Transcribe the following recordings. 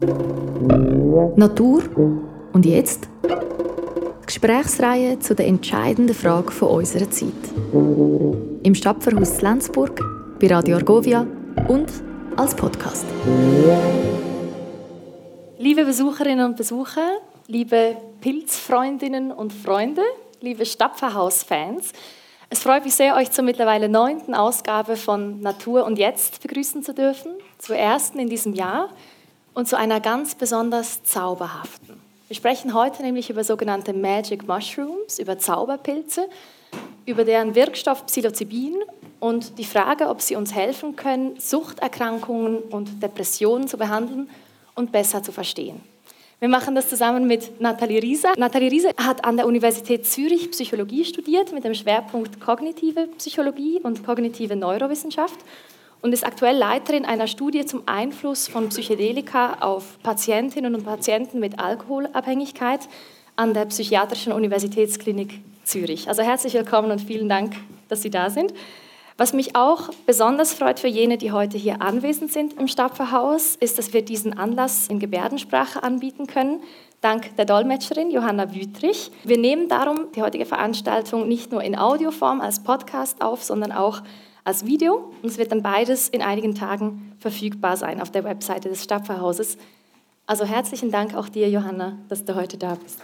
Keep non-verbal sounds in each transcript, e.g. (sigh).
Natur und jetzt? Die Gesprächsreihe zu der entscheidenden Frage von unserer Zeit. Im Stadtverhaus Lenzburg, bei Radio Argovia und als Podcast. Liebe Besucherinnen und Besucher, liebe Pilzfreundinnen und Freunde, liebe Stapferhaus-Fans, es freut mich sehr, euch zur mittlerweile neunten Ausgabe von Natur und Jetzt begrüßen zu dürfen, zur ersten in diesem Jahr und zu einer ganz besonders zauberhaften. Wir sprechen heute nämlich über sogenannte Magic Mushrooms, über Zauberpilze, über deren Wirkstoff Psilocybin und die Frage, ob sie uns helfen können, Suchterkrankungen und Depressionen zu behandeln und besser zu verstehen. Wir machen das zusammen mit Nathalie Rieser. Nathalie Rieser hat an der Universität Zürich Psychologie studiert mit dem Schwerpunkt kognitive Psychologie und kognitive Neurowissenschaft und ist aktuell Leiterin einer Studie zum Einfluss von Psychedelika auf Patientinnen und Patienten mit Alkoholabhängigkeit an der Psychiatrischen Universitätsklinik Zürich. Also herzlich willkommen und vielen Dank, dass Sie da sind. Was mich auch besonders freut für jene, die heute hier anwesend sind im Stapferhaus, ist, dass wir diesen Anlass in Gebärdensprache anbieten können, dank der Dolmetscherin Johanna Wüthrich. Wir nehmen darum die heutige Veranstaltung nicht nur in Audioform als Podcast auf, sondern auch als Video. Und es wird dann beides in einigen Tagen verfügbar sein auf der Webseite des Stadtpfarrhauses. Also herzlichen Dank auch dir, Johanna, dass du heute da bist.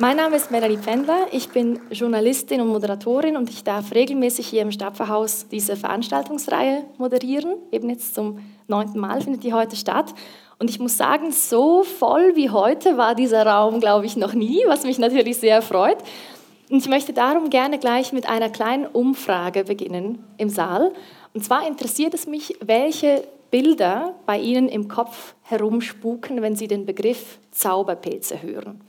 Mein Name ist Melanie Pendler, ich bin Journalistin und Moderatorin und ich darf regelmäßig hier im Stadtpfarrhaus diese Veranstaltungsreihe moderieren. Eben jetzt zum neunten Mal findet die heute statt. Und ich muss sagen, so voll wie heute war dieser Raum, glaube ich, noch nie, was mich natürlich sehr freut. Und ich möchte darum gerne gleich mit einer kleinen Umfrage beginnen im Saal. Und zwar interessiert es mich, welche Bilder bei Ihnen im Kopf herumspuken, wenn Sie den Begriff Zauberpilze hören.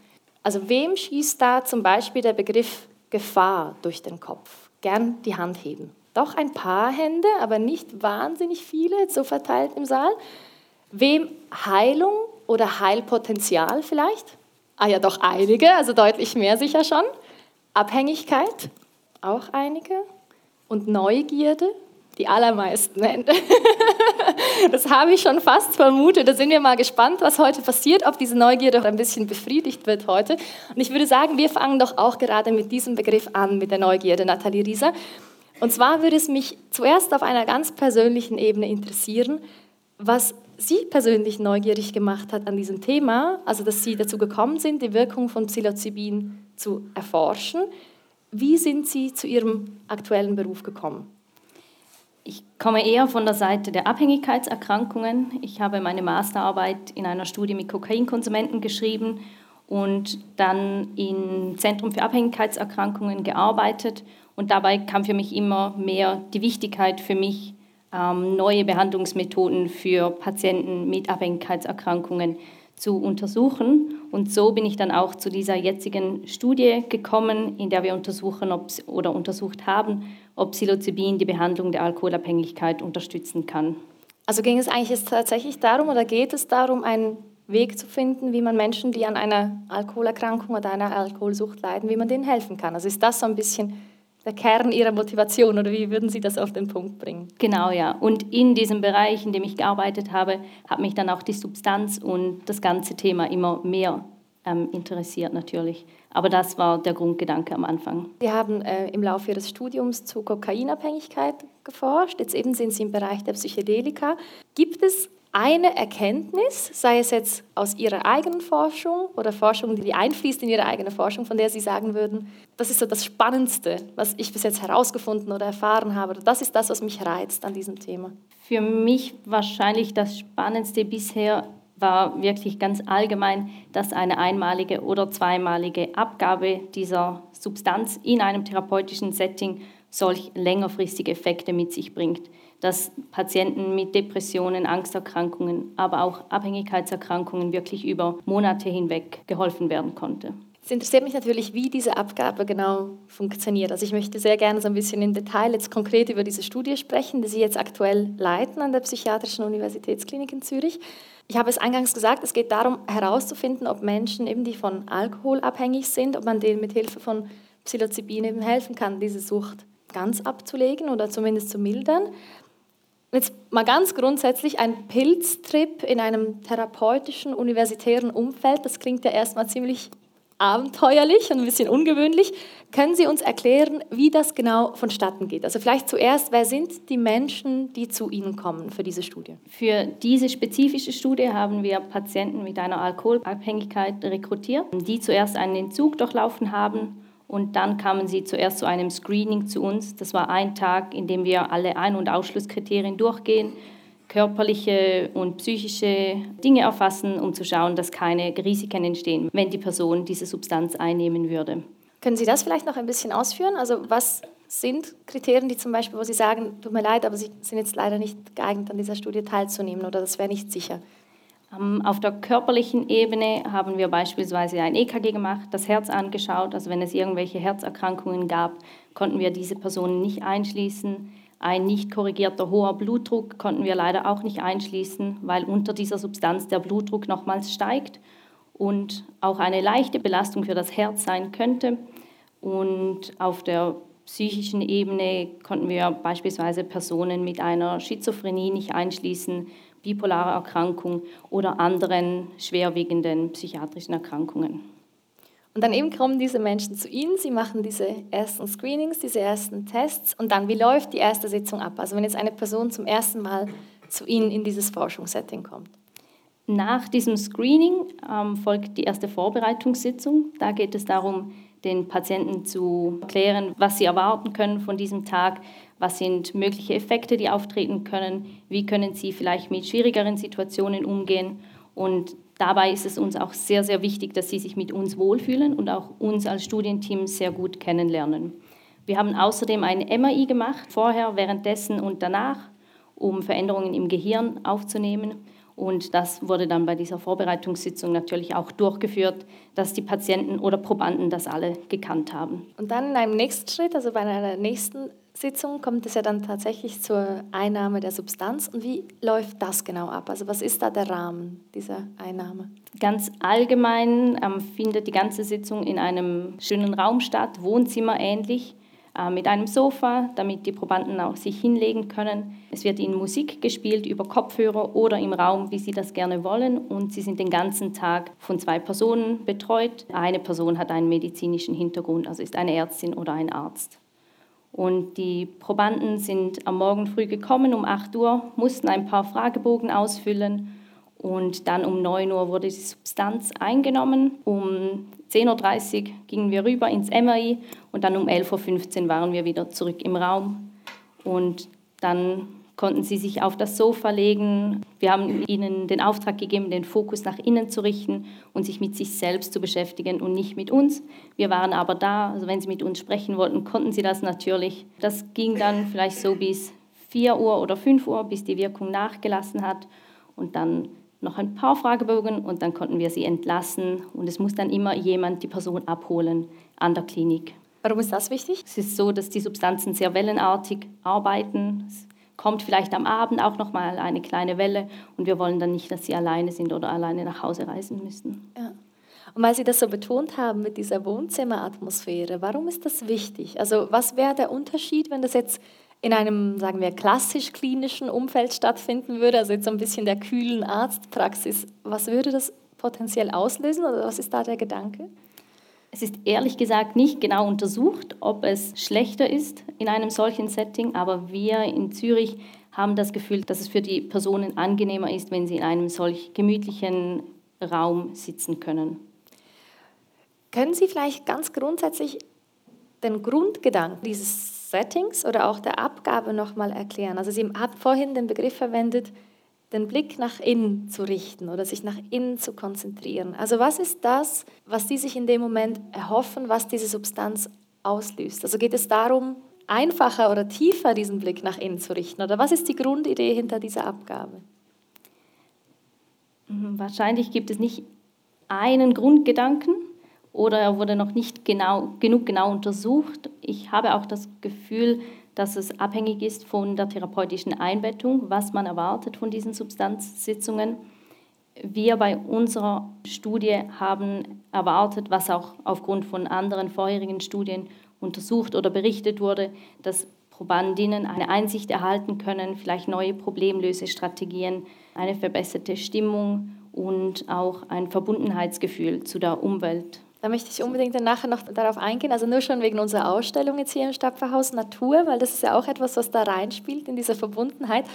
Also wem schießt da zum Beispiel der Begriff Gefahr durch den Kopf? Gern die Hand heben. Doch ein paar Hände, aber nicht wahnsinnig viele, so verteilt im Saal. Wem Heilung oder Heilpotenzial vielleicht? Ah ja, doch einige, also deutlich mehr sicher schon. Abhängigkeit, auch einige. Und Neugierde, die allermeisten (laughs) das habe ich schon fast vermutet. Da sind wir mal gespannt, was heute passiert, ob diese Neugierde auch ein bisschen befriedigt wird heute. Und ich würde sagen, wir fangen doch auch gerade mit diesem Begriff an, mit der Neugierde, Nathalie Rieser. Und zwar würde es mich zuerst auf einer ganz persönlichen Ebene interessieren, was Sie persönlich neugierig gemacht hat an diesem Thema, also dass Sie dazu gekommen sind, die Wirkung von Psilocybin zu erforschen. Wie sind Sie zu Ihrem aktuellen Beruf gekommen? Ich komme eher von der Seite der Abhängigkeitserkrankungen. Ich habe meine Masterarbeit in einer Studie mit Kokainkonsumenten geschrieben und dann im Zentrum für Abhängigkeitserkrankungen gearbeitet. Und dabei kam für mich immer mehr die Wichtigkeit für mich, neue Behandlungsmethoden für Patienten mit Abhängigkeitserkrankungen zu untersuchen. Und so bin ich dann auch zu dieser jetzigen Studie gekommen, in der wir untersuchen ob, oder untersucht haben, ob Psilocybin die Behandlung der Alkoholabhängigkeit unterstützen kann. Also ging es eigentlich tatsächlich darum oder geht es darum, einen Weg zu finden, wie man Menschen, die an einer Alkoholerkrankung oder einer Alkoholsucht leiden, wie man denen helfen kann? Also ist das so ein bisschen der Kern Ihrer Motivation oder wie würden Sie das auf den Punkt bringen? Genau, ja. Und in diesem Bereich, in dem ich gearbeitet habe, hat mich dann auch die Substanz und das ganze Thema immer mehr ähm, interessiert natürlich. Aber das war der Grundgedanke am Anfang. Sie haben äh, im Laufe Ihres Studiums zu Kokainabhängigkeit geforscht. Jetzt eben sind Sie im Bereich der Psychedelika. Gibt es eine Erkenntnis, sei es jetzt aus Ihrer eigenen Forschung oder Forschung, die einfließt in Ihre eigene Forschung, von der Sie sagen würden, das ist so das Spannendste, was ich bis jetzt herausgefunden oder erfahren habe. Oder das ist das, was mich reizt an diesem Thema. Für mich wahrscheinlich das Spannendste bisher war wirklich ganz allgemein, dass eine einmalige oder zweimalige Abgabe dieser Substanz in einem therapeutischen Setting solch längerfristige Effekte mit sich bringt dass Patienten mit Depressionen, Angsterkrankungen, aber auch Abhängigkeitserkrankungen wirklich über Monate hinweg geholfen werden konnte. Es interessiert mich natürlich, wie diese Abgabe genau funktioniert. Also ich möchte sehr gerne so ein bisschen im Detail jetzt konkret über diese Studie sprechen, die Sie jetzt aktuell leiten an der Psychiatrischen Universitätsklinik in Zürich. Ich habe es eingangs gesagt, es geht darum herauszufinden, ob Menschen eben, die von Alkohol abhängig sind, ob man denen mit Hilfe von Psilocybin eben helfen kann, diese Sucht ganz abzulegen oder zumindest zu mildern. Jetzt mal ganz grundsätzlich, ein Pilztrip in einem therapeutischen, universitären Umfeld, das klingt ja erstmal ziemlich abenteuerlich und ein bisschen ungewöhnlich. Können Sie uns erklären, wie das genau vonstatten geht? Also vielleicht zuerst, wer sind die Menschen, die zu Ihnen kommen für diese Studie? Für diese spezifische Studie haben wir Patienten mit einer Alkoholabhängigkeit rekrutiert, die zuerst einen Entzug durchlaufen haben und dann kamen sie zuerst zu einem Screening zu uns. Das war ein Tag, in dem wir alle Ein- und Ausschlusskriterien durchgehen körperliche und psychische Dinge erfassen, um zu schauen, dass keine Risiken entstehen, wenn die Person diese Substanz einnehmen würde. Können Sie das vielleicht noch ein bisschen ausführen? Also was sind Kriterien, die zum Beispiel, wo Sie sagen, tut mir leid, aber Sie sind jetzt leider nicht geeignet, an dieser Studie teilzunehmen oder das wäre nicht sicher? Ähm, auf der körperlichen Ebene haben wir beispielsweise ein EKG gemacht, das Herz angeschaut. Also wenn es irgendwelche Herzerkrankungen gab, konnten wir diese Personen nicht einschließen. Ein nicht korrigierter hoher Blutdruck konnten wir leider auch nicht einschließen, weil unter dieser Substanz der Blutdruck nochmals steigt und auch eine leichte Belastung für das Herz sein könnte. Und auf der psychischen Ebene konnten wir beispielsweise Personen mit einer Schizophrenie nicht einschließen, bipolare Erkrankung oder anderen schwerwiegenden psychiatrischen Erkrankungen. Und dann eben kommen diese Menschen zu Ihnen, Sie machen diese ersten Screenings, diese ersten Tests und dann, wie läuft die erste Sitzung ab? Also wenn jetzt eine Person zum ersten Mal zu Ihnen in dieses Forschungssetting kommt. Nach diesem Screening ähm, folgt die erste Vorbereitungssitzung. Da geht es darum, den Patienten zu erklären, was sie erwarten können von diesem Tag, was sind mögliche Effekte, die auftreten können, wie können sie vielleicht mit schwierigeren Situationen umgehen und Dabei ist es uns auch sehr, sehr wichtig, dass sie sich mit uns wohlfühlen und auch uns als Studienteam sehr gut kennenlernen. Wir haben außerdem ein MRI gemacht, vorher, währenddessen und danach, um Veränderungen im Gehirn aufzunehmen. Und das wurde dann bei dieser Vorbereitungssitzung natürlich auch durchgeführt, dass die Patienten oder Probanden das alle gekannt haben. Und dann in einem nächsten Schritt, also bei einer nächsten Sitzung kommt es ja dann tatsächlich zur Einnahme der Substanz. Und wie läuft das genau ab? Also was ist da der Rahmen dieser Einnahme? Ganz allgemein ähm, findet die ganze Sitzung in einem schönen Raum statt, Wohnzimmer ähnlich, äh, mit einem Sofa, damit die Probanden auch sich hinlegen können. Es wird ihnen Musik gespielt über Kopfhörer oder im Raum, wie sie das gerne wollen. Und sie sind den ganzen Tag von zwei Personen betreut. Eine Person hat einen medizinischen Hintergrund, also ist eine Ärztin oder ein Arzt. Und die Probanden sind am Morgen früh gekommen um 8 Uhr, mussten ein paar Fragebogen ausfüllen und dann um 9 Uhr wurde die Substanz eingenommen. Um 10.30 Uhr gingen wir rüber ins MRI und dann um 11.15 Uhr waren wir wieder zurück im Raum. Und dann konnten sie sich auf das Sofa legen. Wir haben ihnen den Auftrag gegeben, den Fokus nach innen zu richten und sich mit sich selbst zu beschäftigen und nicht mit uns. Wir waren aber da, also wenn sie mit uns sprechen wollten, konnten sie das natürlich. Das ging dann vielleicht so bis 4 Uhr oder 5 Uhr, bis die Wirkung nachgelassen hat und dann noch ein paar Fragebogen und dann konnten wir sie entlassen und es muss dann immer jemand die Person abholen an der Klinik. Warum ist das wichtig? Es ist so, dass die Substanzen sehr wellenartig arbeiten. Es kommt vielleicht am Abend auch noch mal eine kleine Welle und wir wollen dann nicht, dass sie alleine sind oder alleine nach Hause reisen müssen. Ja. Und weil Sie das so betont haben mit dieser Wohnzimmeratmosphäre, warum ist das wichtig? Also was wäre der Unterschied, wenn das jetzt in einem, sagen wir, klassisch-klinischen Umfeld stattfinden würde, also jetzt so ein bisschen der kühlen Arztpraxis? Was würde das potenziell auslösen oder was ist da der Gedanke? Es ist ehrlich gesagt nicht genau untersucht, ob es schlechter ist in einem solchen Setting, aber wir in Zürich haben das Gefühl, dass es für die Personen angenehmer ist, wenn sie in einem solch gemütlichen Raum sitzen können. Können Sie vielleicht ganz grundsätzlich den Grundgedanken dieses Settings oder auch der Abgabe nochmal erklären? Also Sie haben vorhin den Begriff verwendet, den Blick nach innen zu richten oder sich nach innen zu konzentrieren. Also was ist das, was Sie sich in dem Moment erhoffen, was diese Substanz auslöst? Also geht es darum, einfacher oder tiefer diesen Blick nach innen zu richten? Oder was ist die Grundidee hinter dieser Abgabe? Mhm, wahrscheinlich gibt es nicht einen Grundgedanken oder er wurde noch nicht genau, genug genau untersucht. Ich habe auch das Gefühl, dass es abhängig ist von der therapeutischen Einbettung, was man erwartet von diesen Substanzsitzungen. Wir bei unserer Studie haben erwartet, was auch aufgrund von anderen vorherigen Studien untersucht oder berichtet wurde, dass Probandinnen eine Einsicht erhalten können, vielleicht neue Problemlösestrategien, eine verbesserte Stimmung und auch ein Verbundenheitsgefühl zu der Umwelt. Da möchte ich unbedingt nachher noch darauf eingehen, also nur schon wegen unserer Ausstellung jetzt hier im Stadtpfarrhaus Natur, weil das ist ja auch etwas, was da reinspielt in diese Verbundenheit.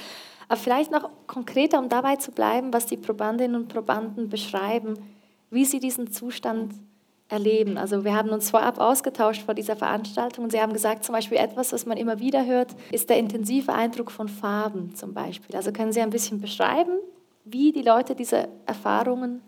Aber vielleicht noch konkreter, um dabei zu bleiben, was die Probandinnen und Probanden beschreiben, wie sie diesen Zustand erleben. Also wir haben uns vorab ausgetauscht vor dieser Veranstaltung und Sie haben gesagt, zum Beispiel etwas, was man immer wieder hört, ist der intensive Eindruck von Farben zum Beispiel. Also können Sie ein bisschen beschreiben, wie die Leute diese Erfahrungen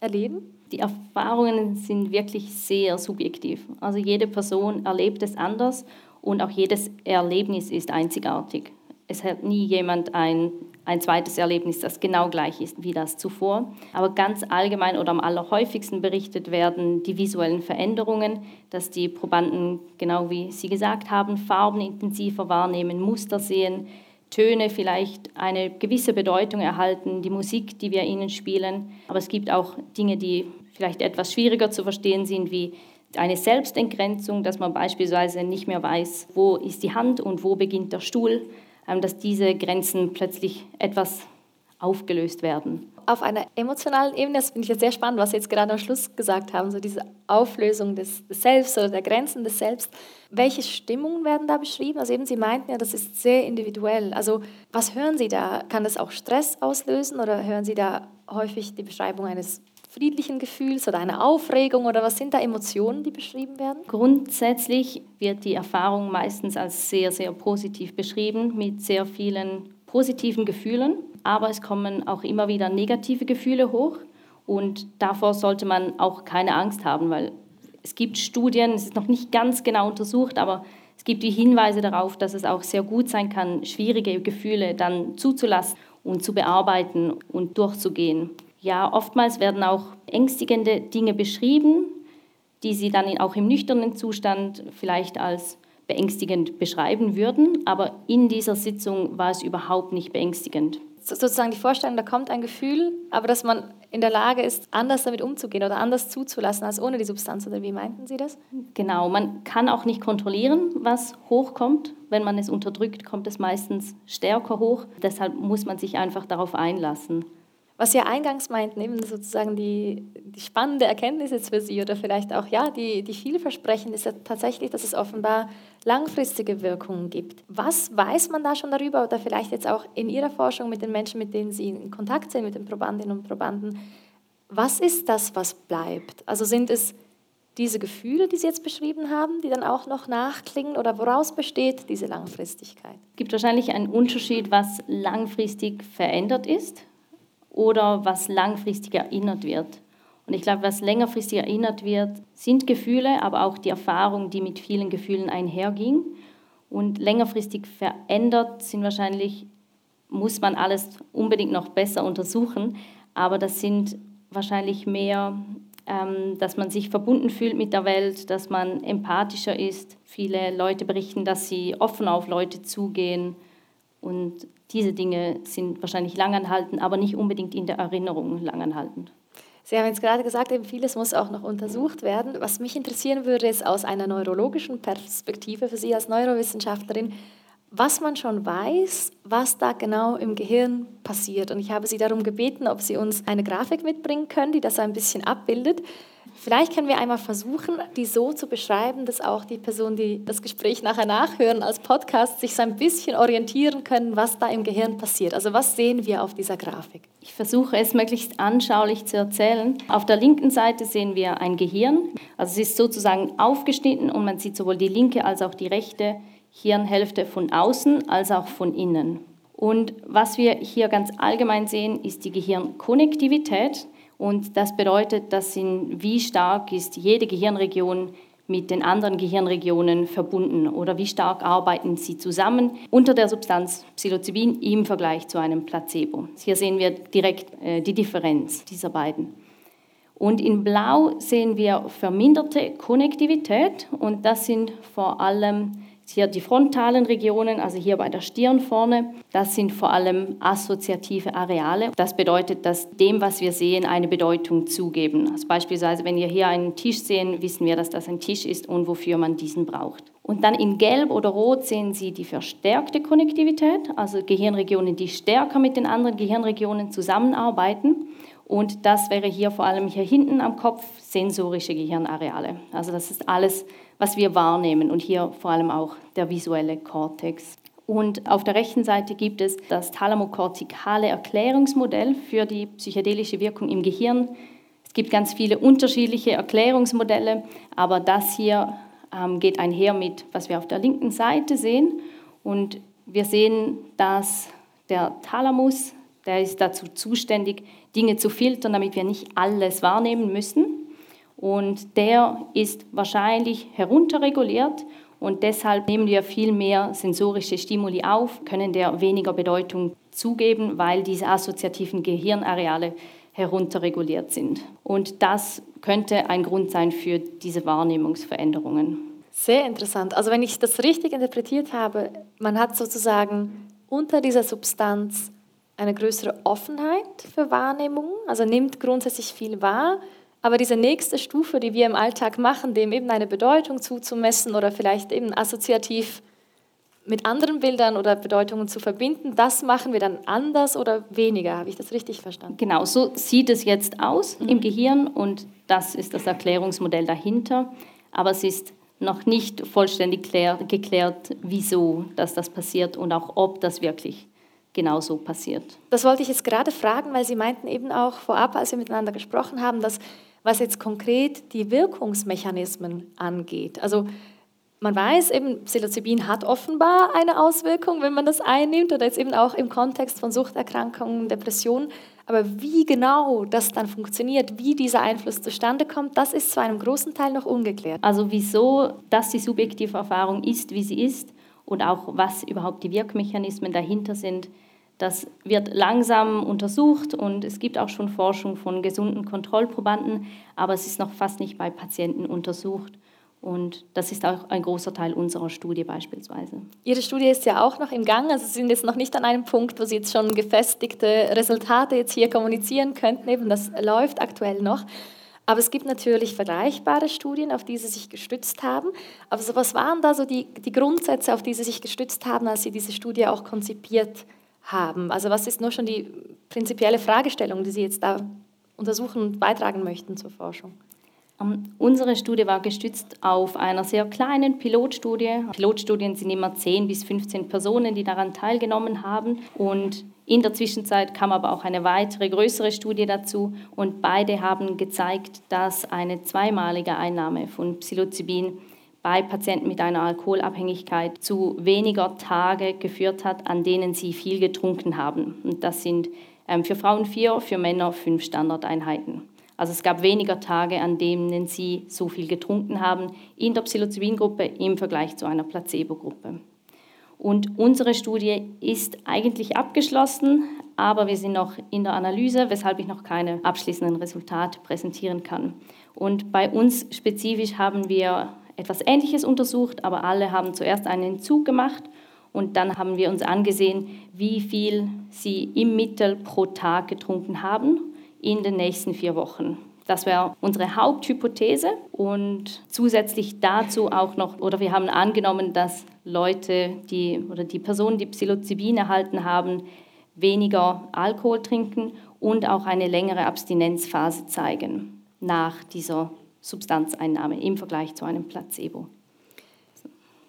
erleben? Die Erfahrungen sind wirklich sehr subjektiv. Also jede Person erlebt es anders und auch jedes Erlebnis ist einzigartig. Es hat nie jemand ein, ein zweites Erlebnis, das genau gleich ist wie das zuvor. Aber ganz allgemein oder am allerhäufigsten berichtet werden die visuellen Veränderungen, dass die Probanden, genau wie Sie gesagt haben, Farben intensiver wahrnehmen, Muster sehen, Töne vielleicht eine gewisse Bedeutung erhalten, die Musik, die wir ihnen spielen. Aber es gibt auch Dinge, die vielleicht etwas schwieriger zu verstehen sind, wie eine Selbstentgrenzung, dass man beispielsweise nicht mehr weiß, wo ist die Hand und wo beginnt der Stuhl, ähm, dass diese Grenzen plötzlich etwas aufgelöst werden auf einer emotionalen Ebene, das finde ich jetzt sehr spannend, was Sie jetzt gerade am Schluss gesagt haben, so diese Auflösung des, des Selbst oder der Grenzen des Selbst. Welche Stimmungen werden da beschrieben? Also eben Sie meinten ja, das ist sehr individuell. Also was hören Sie da? Kann das auch Stress auslösen oder hören Sie da häufig die Beschreibung eines friedlichen Gefühls oder einer Aufregung oder was sind da Emotionen, die beschrieben werden? Grundsätzlich wird die Erfahrung meistens als sehr, sehr positiv beschrieben mit sehr vielen positiven Gefühlen aber es kommen auch immer wieder negative Gefühle hoch und davor sollte man auch keine Angst haben, weil es gibt Studien, es ist noch nicht ganz genau untersucht, aber es gibt die Hinweise darauf, dass es auch sehr gut sein kann, schwierige Gefühle dann zuzulassen und zu bearbeiten und durchzugehen. Ja, oftmals werden auch ängstigende Dinge beschrieben, die sie dann auch im nüchternen Zustand vielleicht als beängstigend beschreiben würden, aber in dieser Sitzung war es überhaupt nicht beängstigend sozusagen die Vorstellung, da kommt ein Gefühl, aber dass man in der Lage ist, anders damit umzugehen oder anders zuzulassen als ohne die Substanz. Oder wie meinten Sie das? Genau, man kann auch nicht kontrollieren, was hochkommt. Wenn man es unterdrückt, kommt es meistens stärker hoch. Deshalb muss man sich einfach darauf einlassen. Was Sie eingangs meinten, eben sozusagen die, die spannende Erkenntnis jetzt für Sie oder vielleicht auch ja, die, die vielversprechend ist ja tatsächlich, dass es offenbar langfristige Wirkungen gibt. Was weiß man da schon darüber oder vielleicht jetzt auch in Ihrer Forschung mit den Menschen, mit denen Sie in Kontakt sind, mit den Probandinnen und Probanden? Was ist das, was bleibt? Also sind es diese Gefühle, die Sie jetzt beschrieben haben, die dann auch noch nachklingen oder woraus besteht diese Langfristigkeit? Es gibt wahrscheinlich einen Unterschied, was langfristig verändert ist oder was langfristig erinnert wird. Und ich glaube, was längerfristig erinnert wird, sind Gefühle, aber auch die Erfahrung, die mit vielen Gefühlen einherging. Und längerfristig verändert sind wahrscheinlich, muss man alles unbedingt noch besser untersuchen, aber das sind wahrscheinlich mehr, ähm, dass man sich verbunden fühlt mit der Welt, dass man empathischer ist. Viele Leute berichten, dass sie offen auf Leute zugehen und diese Dinge sind wahrscheinlich langanhaltend, aber nicht unbedingt in der Erinnerung langanhaltend. Sie haben jetzt gerade gesagt, eben vieles muss auch noch untersucht werden. Was mich interessieren würde, ist aus einer neurologischen Perspektive für Sie als Neurowissenschaftlerin, was man schon weiß, was da genau im Gehirn passiert. Und ich habe Sie darum gebeten, ob Sie uns eine Grafik mitbringen können, die das ein bisschen abbildet. Vielleicht können wir einmal versuchen, die so zu beschreiben, dass auch die Personen, die das Gespräch nachher nachhören als Podcast, sich so ein bisschen orientieren können, was da im Gehirn passiert. Also was sehen wir auf dieser Grafik? Ich versuche es möglichst anschaulich zu erzählen. Auf der linken Seite sehen wir ein Gehirn. Also es ist sozusagen aufgeschnitten und man sieht sowohl die linke als auch die rechte Hirnhälfte von außen als auch von innen. Und was wir hier ganz allgemein sehen, ist die Gehirnkonnektivität. Und das bedeutet, dass in wie stark ist jede Gehirnregion mit den anderen Gehirnregionen verbunden oder wie stark arbeiten sie zusammen unter der Substanz Psilocybin im Vergleich zu einem Placebo. Hier sehen wir direkt äh, die Differenz dieser beiden. Und in Blau sehen wir verminderte Konnektivität und das sind vor allem hier die frontalen Regionen, also hier bei der Stirn vorne, das sind vor allem assoziative Areale. Das bedeutet, dass dem, was wir sehen, eine Bedeutung zugeben. Also beispielsweise, wenn wir hier einen Tisch sehen, wissen wir, dass das ein Tisch ist und wofür man diesen braucht. Und dann in Gelb oder Rot sehen Sie die verstärkte Konnektivität, also Gehirnregionen, die stärker mit den anderen Gehirnregionen zusammenarbeiten. Und das wäre hier vor allem hier hinten am Kopf sensorische Gehirnareale. Also das ist alles, was wir wahrnehmen und hier vor allem auch der visuelle Kortex. Und auf der rechten Seite gibt es das thalamokortikale Erklärungsmodell für die psychedelische Wirkung im Gehirn. Es gibt ganz viele unterschiedliche Erklärungsmodelle, aber das hier ähm, geht einher mit, was wir auf der linken Seite sehen. Und wir sehen, dass der Thalamus, der ist dazu zuständig, Dinge zu filtern, damit wir nicht alles wahrnehmen müssen. Und der ist wahrscheinlich herunterreguliert und deshalb nehmen wir viel mehr sensorische Stimuli auf, können der weniger Bedeutung zugeben, weil diese assoziativen Gehirnareale herunterreguliert sind. Und das könnte ein Grund sein für diese Wahrnehmungsveränderungen. Sehr interessant. Also wenn ich das richtig interpretiert habe, man hat sozusagen unter dieser Substanz eine größere Offenheit für Wahrnehmungen, also nimmt grundsätzlich viel wahr, aber diese nächste Stufe, die wir im Alltag machen, dem eben eine Bedeutung zuzumessen oder vielleicht eben assoziativ mit anderen Bildern oder Bedeutungen zu verbinden, das machen wir dann anders oder weniger. Habe ich das richtig verstanden? Genau, so sieht es jetzt aus mhm. im Gehirn und das ist das Erklärungsmodell dahinter. Aber es ist noch nicht vollständig geklärt, wieso dass das passiert und auch ob das wirklich genauso passiert. Das wollte ich jetzt gerade fragen, weil Sie meinten eben auch vorab, als wir miteinander gesprochen haben, dass was jetzt konkret die Wirkungsmechanismen angeht. Also man weiß eben, Psilocybin hat offenbar eine Auswirkung, wenn man das einnimmt oder jetzt eben auch im Kontext von Suchterkrankungen, Depressionen. Aber wie genau das dann funktioniert, wie dieser Einfluss zustande kommt, das ist zu einem großen Teil noch ungeklärt. Also wieso das die subjektive Erfahrung ist, wie sie ist und auch was überhaupt die Wirkmechanismen dahinter sind, das wird langsam untersucht und es gibt auch schon Forschung von gesunden Kontrollprobanden, aber es ist noch fast nicht bei Patienten untersucht. Und das ist auch ein großer Teil unserer Studie beispielsweise. Ihre Studie ist ja auch noch im Gang. Also Sie sind jetzt noch nicht an einem Punkt, wo Sie jetzt schon gefestigte Resultate jetzt hier kommunizieren könnten. Eben das läuft aktuell noch. Aber es gibt natürlich vergleichbare Studien, auf die Sie sich gestützt haben. Aber so, was waren da so die, die Grundsätze, auf die Sie sich gestützt haben, als Sie diese Studie auch konzipiert haben? Also was ist nur schon die prinzipielle Fragestellung, die Sie jetzt da untersuchen und beitragen möchten zur Forschung? Um, unsere Studie war gestützt auf einer sehr kleinen Pilotstudie. Pilotstudien sind immer 10 bis 15 Personen, die daran teilgenommen haben. Und in der Zwischenzeit kam aber auch eine weitere größere Studie dazu. Und beide haben gezeigt, dass eine zweimalige Einnahme von Psilocybin bei Patienten mit einer Alkoholabhängigkeit zu weniger Tage geführt hat, an denen sie viel getrunken haben. Und das sind ähm, für Frauen vier, für Männer fünf Standardeinheiten. Also es gab weniger Tage, an denen sie so viel getrunken haben in der Psilocybin-Gruppe im Vergleich zu einer Placebo-Gruppe. Und unsere Studie ist eigentlich abgeschlossen, aber wir sind noch in der Analyse, weshalb ich noch keine abschließenden Resultate präsentieren kann. Und bei uns spezifisch haben wir etwas Ähnliches untersucht, aber alle haben zuerst einen Entzug gemacht und dann haben wir uns angesehen, wie viel sie im Mittel pro Tag getrunken haben in den nächsten vier Wochen. Das wäre unsere Haupthypothese und zusätzlich dazu auch noch, oder wir haben angenommen, dass Leute, die oder die Personen, die Psilocybin erhalten haben, weniger Alkohol trinken und auch eine längere Abstinenzphase zeigen nach dieser Substanzeinnahme im Vergleich zu einem Placebo.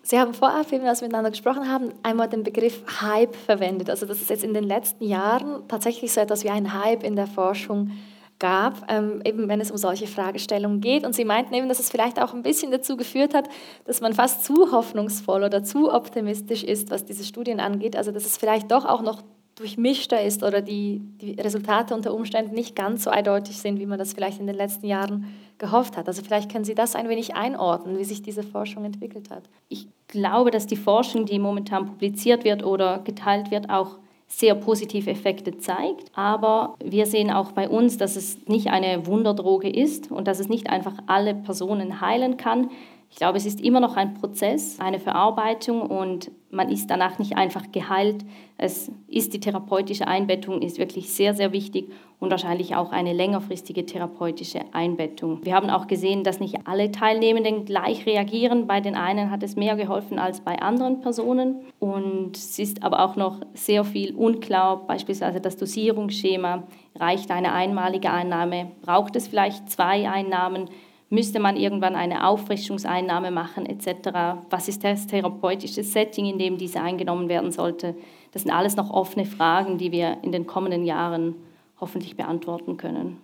Sie haben vorab, wie wir das miteinander gesprochen haben, einmal den Begriff Hype verwendet. Also dass es jetzt in den letzten Jahren tatsächlich so etwas wie ein Hype in der Forschung gab, ähm, eben wenn es um solche Fragestellungen geht. Und Sie meinten eben, dass es vielleicht auch ein bisschen dazu geführt hat, dass man fast zu hoffnungsvoll oder zu optimistisch ist, was diese Studien angeht. Also dass es vielleicht doch auch noch durchmischter ist oder die, die Resultate unter Umständen nicht ganz so eindeutig sind, wie man das vielleicht in den letzten Jahren gehofft hat. Also vielleicht können Sie das ein wenig einordnen, wie sich diese Forschung entwickelt hat. Ich glaube, dass die Forschung, die momentan publiziert wird oder geteilt wird, auch sehr positive Effekte zeigt. Aber wir sehen auch bei uns, dass es nicht eine Wunderdroge ist und dass es nicht einfach alle Personen heilen kann. Ich glaube, es ist immer noch ein Prozess, eine Verarbeitung und man ist danach nicht einfach geheilt. Es ist die therapeutische Einbettung ist wirklich sehr sehr wichtig und wahrscheinlich auch eine längerfristige therapeutische Einbettung. Wir haben auch gesehen, dass nicht alle Teilnehmenden gleich reagieren. Bei den einen hat es mehr geholfen als bei anderen Personen und es ist aber auch noch sehr viel unklar, beispielsweise das Dosierungsschema. Reicht eine einmalige Einnahme? Braucht es vielleicht zwei Einnahmen? Müsste man irgendwann eine Auffrischungseinnahme machen etc. Was ist das therapeutische Setting, in dem diese eingenommen werden sollte? Das sind alles noch offene Fragen, die wir in den kommenden Jahren hoffentlich beantworten können.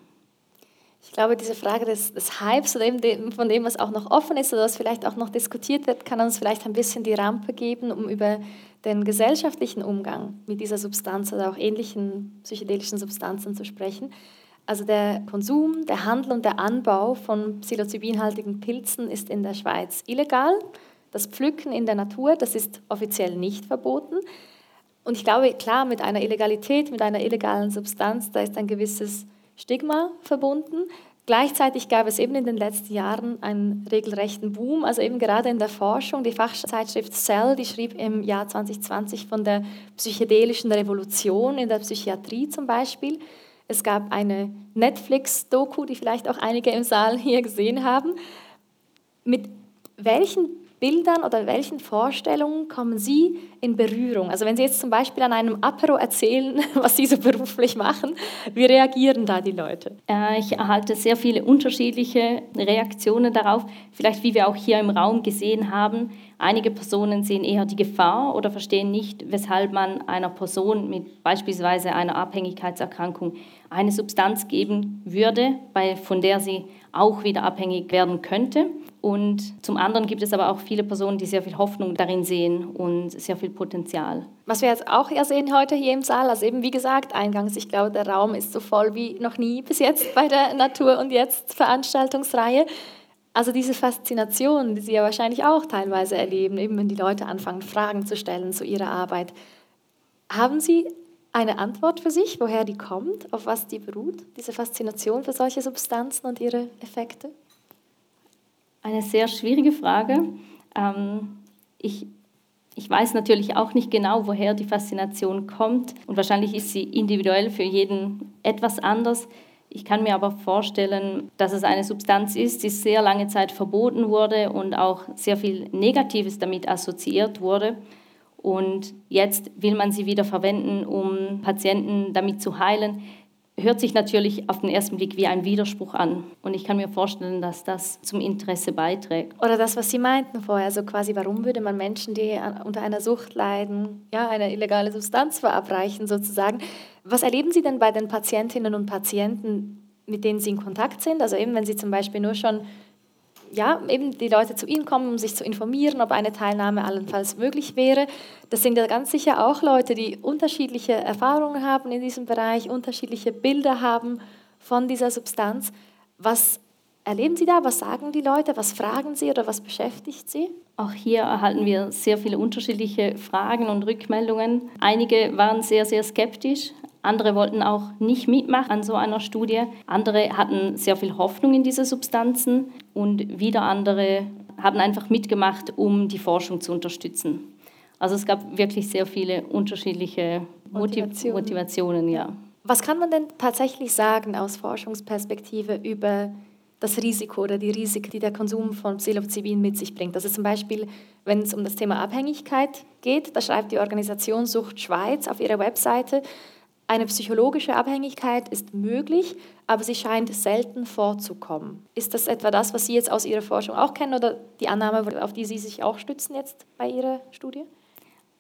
Ich glaube, diese Frage des, des Hypes oder eben von dem, was auch noch offen ist oder was vielleicht auch noch diskutiert wird, kann uns vielleicht ein bisschen die Rampe geben, um über den gesellschaftlichen Umgang mit dieser Substanz oder auch ähnlichen psychedelischen Substanzen zu sprechen. Also der Konsum, der Handel und der Anbau von psilocybinhaltigen Pilzen ist in der Schweiz illegal. Das Pflücken in der Natur, das ist offiziell nicht verboten. Und ich glaube, klar, mit einer Illegalität, mit einer illegalen Substanz, da ist ein gewisses Stigma verbunden. Gleichzeitig gab es eben in den letzten Jahren einen regelrechten Boom, also eben gerade in der Forschung. Die Fachzeitschrift Cell, die schrieb im Jahr 2020 von der psychedelischen Revolution in der Psychiatrie zum Beispiel. Es gab eine Netflix-Doku, die vielleicht auch einige im Saal hier gesehen haben. Mit welchen Bildern oder welchen Vorstellungen kommen Sie in Berührung? Also wenn Sie jetzt zum Beispiel an einem Apero erzählen, (laughs) was Sie so beruflich machen, wie reagieren da die Leute? Äh, ich erhalte sehr viele unterschiedliche Reaktionen darauf. Vielleicht wie wir auch hier im Raum gesehen haben, einige Personen sehen eher die Gefahr oder verstehen nicht, weshalb man einer Person mit beispielsweise einer Abhängigkeitserkrankung eine Substanz geben würde, von der sie auch wieder abhängig werden könnte. Und zum anderen gibt es aber auch viele Personen, die sehr viel Hoffnung darin sehen und sehr viel Potenzial. Was wir jetzt auch ja sehen heute hier im Saal, also eben wie gesagt, eingangs, ich glaube, der Raum ist so voll wie noch nie bis jetzt bei der Natur und jetzt Veranstaltungsreihe. Also diese Faszination, die Sie ja wahrscheinlich auch teilweise erleben, eben wenn die Leute anfangen, Fragen zu stellen zu ihrer Arbeit. Haben Sie eine Antwort für sich, woher die kommt, auf was die beruht, diese Faszination für solche Substanzen und ihre Effekte? Eine sehr schwierige Frage. Ähm, ich, ich weiß natürlich auch nicht genau, woher die Faszination kommt und wahrscheinlich ist sie individuell für jeden etwas anders. Ich kann mir aber vorstellen, dass es eine Substanz ist, die sehr lange Zeit verboten wurde und auch sehr viel Negatives damit assoziiert wurde. Und jetzt will man sie wieder verwenden, um Patienten damit zu heilen hört sich natürlich auf den ersten Blick wie ein Widerspruch an. Und ich kann mir vorstellen, dass das zum Interesse beiträgt. Oder das, was Sie meinten vorher, also quasi, warum würde man Menschen, die unter einer Sucht leiden, ja, eine illegale Substanz verabreichen sozusagen? Was erleben Sie denn bei den Patientinnen und Patienten, mit denen Sie in Kontakt sind? Also eben, wenn Sie zum Beispiel nur schon ja, eben die Leute zu Ihnen kommen, um sich zu informieren, ob eine Teilnahme allenfalls möglich wäre. Das sind ja ganz sicher auch Leute, die unterschiedliche Erfahrungen haben in diesem Bereich, unterschiedliche Bilder haben von dieser Substanz. Was erleben Sie da? Was sagen die Leute? Was fragen Sie oder was beschäftigt Sie? Auch hier erhalten wir sehr viele unterschiedliche Fragen und Rückmeldungen. Einige waren sehr, sehr skeptisch, andere wollten auch nicht mitmachen an so einer Studie. Andere hatten sehr viel Hoffnung in diese Substanzen und wieder andere haben einfach mitgemacht, um die Forschung zu unterstützen. Also es gab wirklich sehr viele unterschiedliche Motivationen. Motivationen ja. Was kann man denn tatsächlich sagen aus Forschungsperspektive über das Risiko oder die Risiken, die der Konsum von Psilocybin mit sich bringt. Also zum Beispiel, wenn es um das Thema Abhängigkeit geht, da schreibt die Organisation Sucht Schweiz auf ihrer Webseite, eine psychologische Abhängigkeit ist möglich, aber sie scheint selten vorzukommen. Ist das etwa das, was Sie jetzt aus Ihrer Forschung auch kennen oder die Annahme, auf die Sie sich auch stützen jetzt bei Ihrer Studie?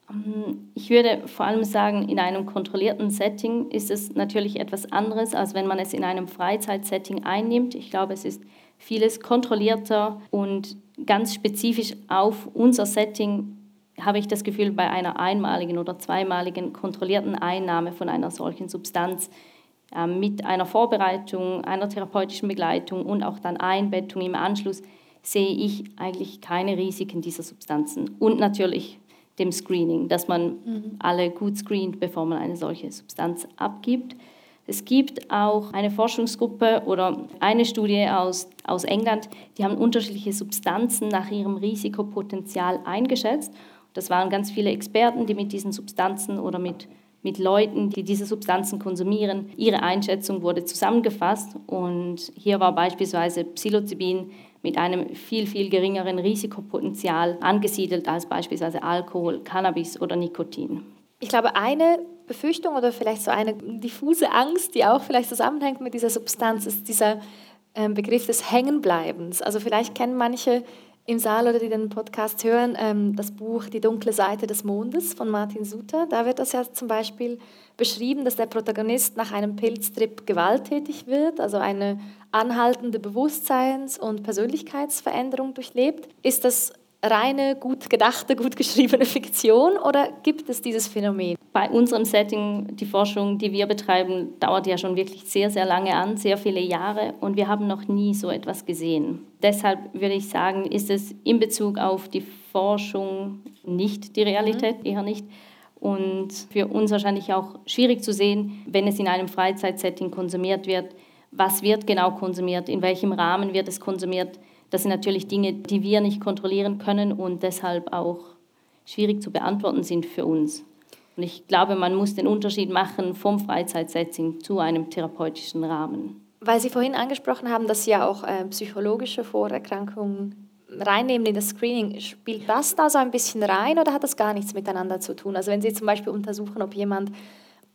Ähm, ich würde vor allem sagen, in einem kontrollierten Setting ist es natürlich etwas anderes, als wenn man es in einem Freizeitsetting einnimmt. Ich glaube, es ist vieles kontrollierter und ganz spezifisch auf unser Setting habe ich das Gefühl, bei einer einmaligen oder zweimaligen kontrollierten Einnahme von einer solchen Substanz äh, mit einer Vorbereitung, einer therapeutischen Begleitung und auch dann Einbettung im Anschluss sehe ich eigentlich keine Risiken dieser Substanzen. Und natürlich dem Screening, dass man mhm. alle gut screent, bevor man eine solche Substanz abgibt. Es gibt auch eine Forschungsgruppe oder eine Studie aus, aus England, die haben unterschiedliche Substanzen nach ihrem Risikopotenzial eingeschätzt. Das waren ganz viele Experten, die mit diesen Substanzen oder mit, mit Leuten, die diese Substanzen konsumieren, ihre Einschätzung wurde zusammengefasst. Und hier war beispielsweise Psilocybin mit einem viel, viel geringeren Risikopotenzial angesiedelt als beispielsweise Alkohol, Cannabis oder Nikotin. Ich glaube, eine Befürchtung oder vielleicht so eine diffuse Angst, die auch vielleicht zusammenhängt mit dieser Substanz, ist dieser ähm, Begriff des Hängenbleibens. Also vielleicht kennen manche im Saal oder die den Podcast hören, ähm, das Buch Die dunkle Seite des Mondes von Martin Suter. Da wird das ja zum Beispiel beschrieben, dass der Protagonist nach einem Pilztrip gewalttätig wird, also eine anhaltende Bewusstseins- und Persönlichkeitsveränderung durchlebt. Ist das reine, gut gedachte, gut geschriebene Fiktion oder gibt es dieses Phänomen? Bei unserem Setting, die Forschung, die wir betreiben, dauert ja schon wirklich sehr, sehr lange an, sehr viele Jahre und wir haben noch nie so etwas gesehen. Deshalb würde ich sagen, ist es in Bezug auf die Forschung nicht die Realität, mhm. eher nicht. Und für uns wahrscheinlich auch schwierig zu sehen, wenn es in einem Freizeitsetting konsumiert wird, was wird genau konsumiert, in welchem Rahmen wird es konsumiert das sind natürlich Dinge, die wir nicht kontrollieren können und deshalb auch schwierig zu beantworten sind für uns. Und ich glaube, man muss den Unterschied machen vom Freizeitsetting zu einem therapeutischen Rahmen. Weil Sie vorhin angesprochen haben, dass Sie ja auch äh, psychologische Vorerkrankungen reinnehmen in das Screening, spielt das da so ein bisschen rein oder hat das gar nichts miteinander zu tun? Also wenn Sie zum Beispiel untersuchen, ob jemand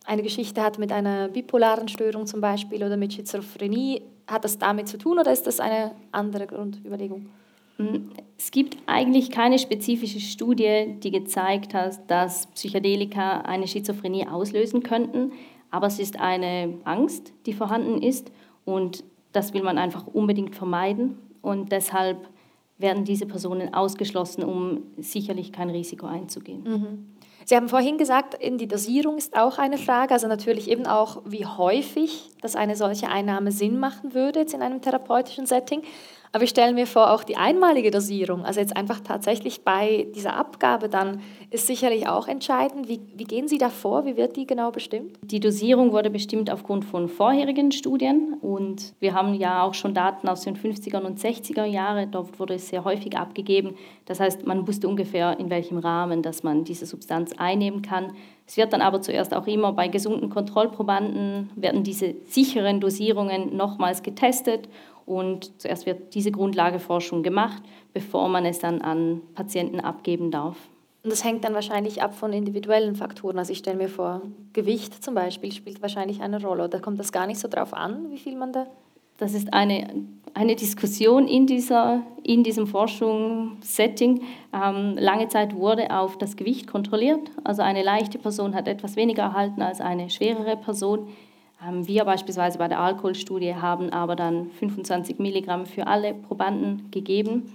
eine Geschichte hat mit einer bipolaren Störung zum Beispiel oder mit Schizophrenie, hat das damit zu tun oder ist das eine andere Grundüberlegung? Mm, es gibt eigentlich keine spezifische Studie, die gezeigt hat, dass Psychedelika eine Schizophrenie auslösen könnten, aber es ist eine Angst, die vorhanden ist und das will man einfach unbedingt vermeiden und deshalb werden diese Personen ausgeschlossen, um sicherlich kein Risiko einzugehen. Mhm. Sie haben vorhin gesagt, die Dosierung ist auch eine Frage, also natürlich eben auch, wie häufig dass eine solche Einnahme Sinn machen würde jetzt in einem therapeutischen Setting. Aber ich stelle mir vor, auch die einmalige Dosierung, also jetzt einfach tatsächlich bei dieser Abgabe dann, ist sicherlich auch entscheidend. Wie, wie gehen Sie da vor? Wie wird die genau bestimmt? Die Dosierung wurde bestimmt aufgrund von vorherigen Studien und wir haben ja auch schon Daten aus den 50er und 60er Jahren. Dort wurde es sehr häufig abgegeben. Das heißt, man wusste ungefähr, in welchem Rahmen, dass man diese Substanz einnehmen kann. Es wird dann aber zuerst auch immer bei gesunden Kontrollprobanden, werden diese sicheren Dosierungen nochmals getestet und zuerst wird diese Grundlageforschung gemacht, bevor man es dann an Patienten abgeben darf. Und das hängt dann wahrscheinlich ab von individuellen Faktoren. Also ich stelle mir vor, Gewicht zum Beispiel spielt wahrscheinlich eine Rolle. Oder kommt das gar nicht so drauf an, wie viel man da... Das ist eine, eine Diskussion in, dieser, in diesem Forschungssetting. Ähm, lange Zeit wurde auf das Gewicht kontrolliert. Also eine leichte Person hat etwas weniger erhalten als eine schwerere Person. Ähm, wir beispielsweise bei der Alkoholstudie haben aber dann 25 Milligramm für alle Probanden gegeben.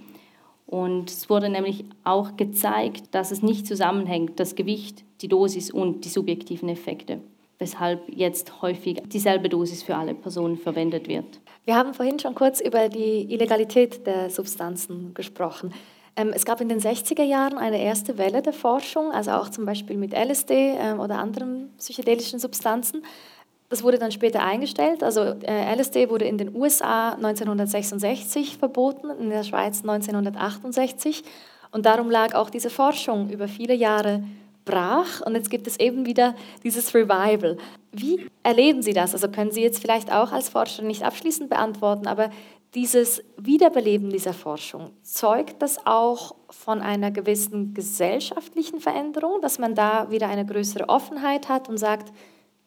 Und es wurde nämlich auch gezeigt, dass es nicht zusammenhängt, das Gewicht, die Dosis und die subjektiven Effekte, weshalb jetzt häufig dieselbe Dosis für alle Personen verwendet wird. Wir haben vorhin schon kurz über die Illegalität der Substanzen gesprochen. Ähm, es gab in den 60er Jahren eine erste Welle der Forschung, also auch zum Beispiel mit LSD ähm, oder anderen psychedelischen Substanzen. Das wurde dann später eingestellt. Also äh, LSD wurde in den USA 1966 verboten, in der Schweiz 1968. Und darum lag auch diese Forschung über viele Jahre brach. Und jetzt gibt es eben wieder dieses Revival. Wie erleben Sie das? Also können Sie jetzt vielleicht auch als Forscher nicht abschließend beantworten, aber dieses Wiederbeleben dieser Forschung, zeugt das auch von einer gewissen gesellschaftlichen Veränderung, dass man da wieder eine größere Offenheit hat und sagt,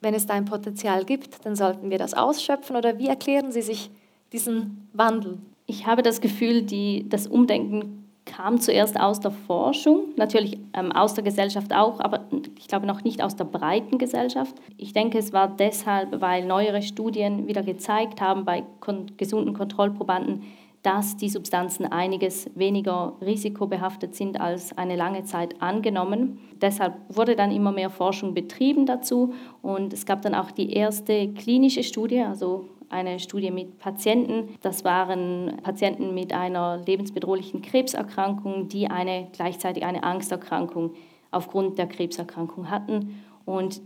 wenn es da ein Potenzial gibt, dann sollten wir das ausschöpfen? Oder wie erklären Sie sich diesen Wandel? Ich habe das Gefühl, die, das Umdenken kam zuerst aus der Forschung, natürlich ähm, aus der Gesellschaft auch, aber ich glaube noch nicht aus der breiten Gesellschaft. Ich denke, es war deshalb, weil neuere Studien wieder gezeigt haben bei kon gesunden Kontrollprobanden, dass die Substanzen einiges weniger risikobehaftet sind als eine lange Zeit angenommen. Deshalb wurde dann immer mehr Forschung betrieben dazu und es gab dann auch die erste klinische Studie, also eine Studie mit Patienten. Das waren Patienten mit einer lebensbedrohlichen Krebserkrankung, die eine, gleichzeitig eine Angsterkrankung aufgrund der Krebserkrankung hatten. Und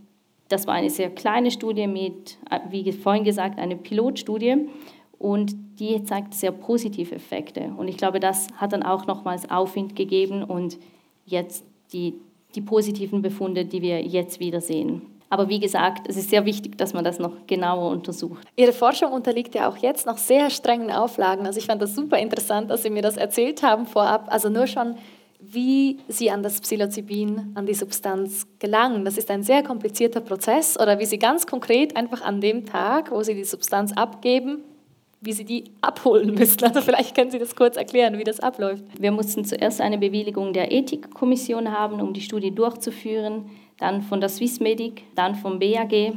Das war eine sehr kleine Studie mit, wie vorhin gesagt, eine Pilotstudie und die zeigt sehr positive Effekte. Und ich glaube, das hat dann auch nochmals Aufwind gegeben und jetzt die, die positiven Befunde, die wir jetzt wieder sehen. Aber wie gesagt, es ist sehr wichtig, dass man das noch genauer untersucht. Ihre Forschung unterliegt ja auch jetzt noch sehr strengen Auflagen. Also ich fand das super interessant, dass Sie mir das erzählt haben vorab. Also nur schon, wie Sie an das Psilocybin, an die Substanz gelangen. Das ist ein sehr komplizierter Prozess. Oder wie Sie ganz konkret einfach an dem Tag, wo Sie die Substanz abgeben, wie Sie die abholen müssen. Also vielleicht können Sie das kurz erklären, wie das abläuft. Wir mussten zuerst eine Bewilligung der Ethikkommission haben, um die Studie durchzuführen dann von der Swissmedic, dann vom BAG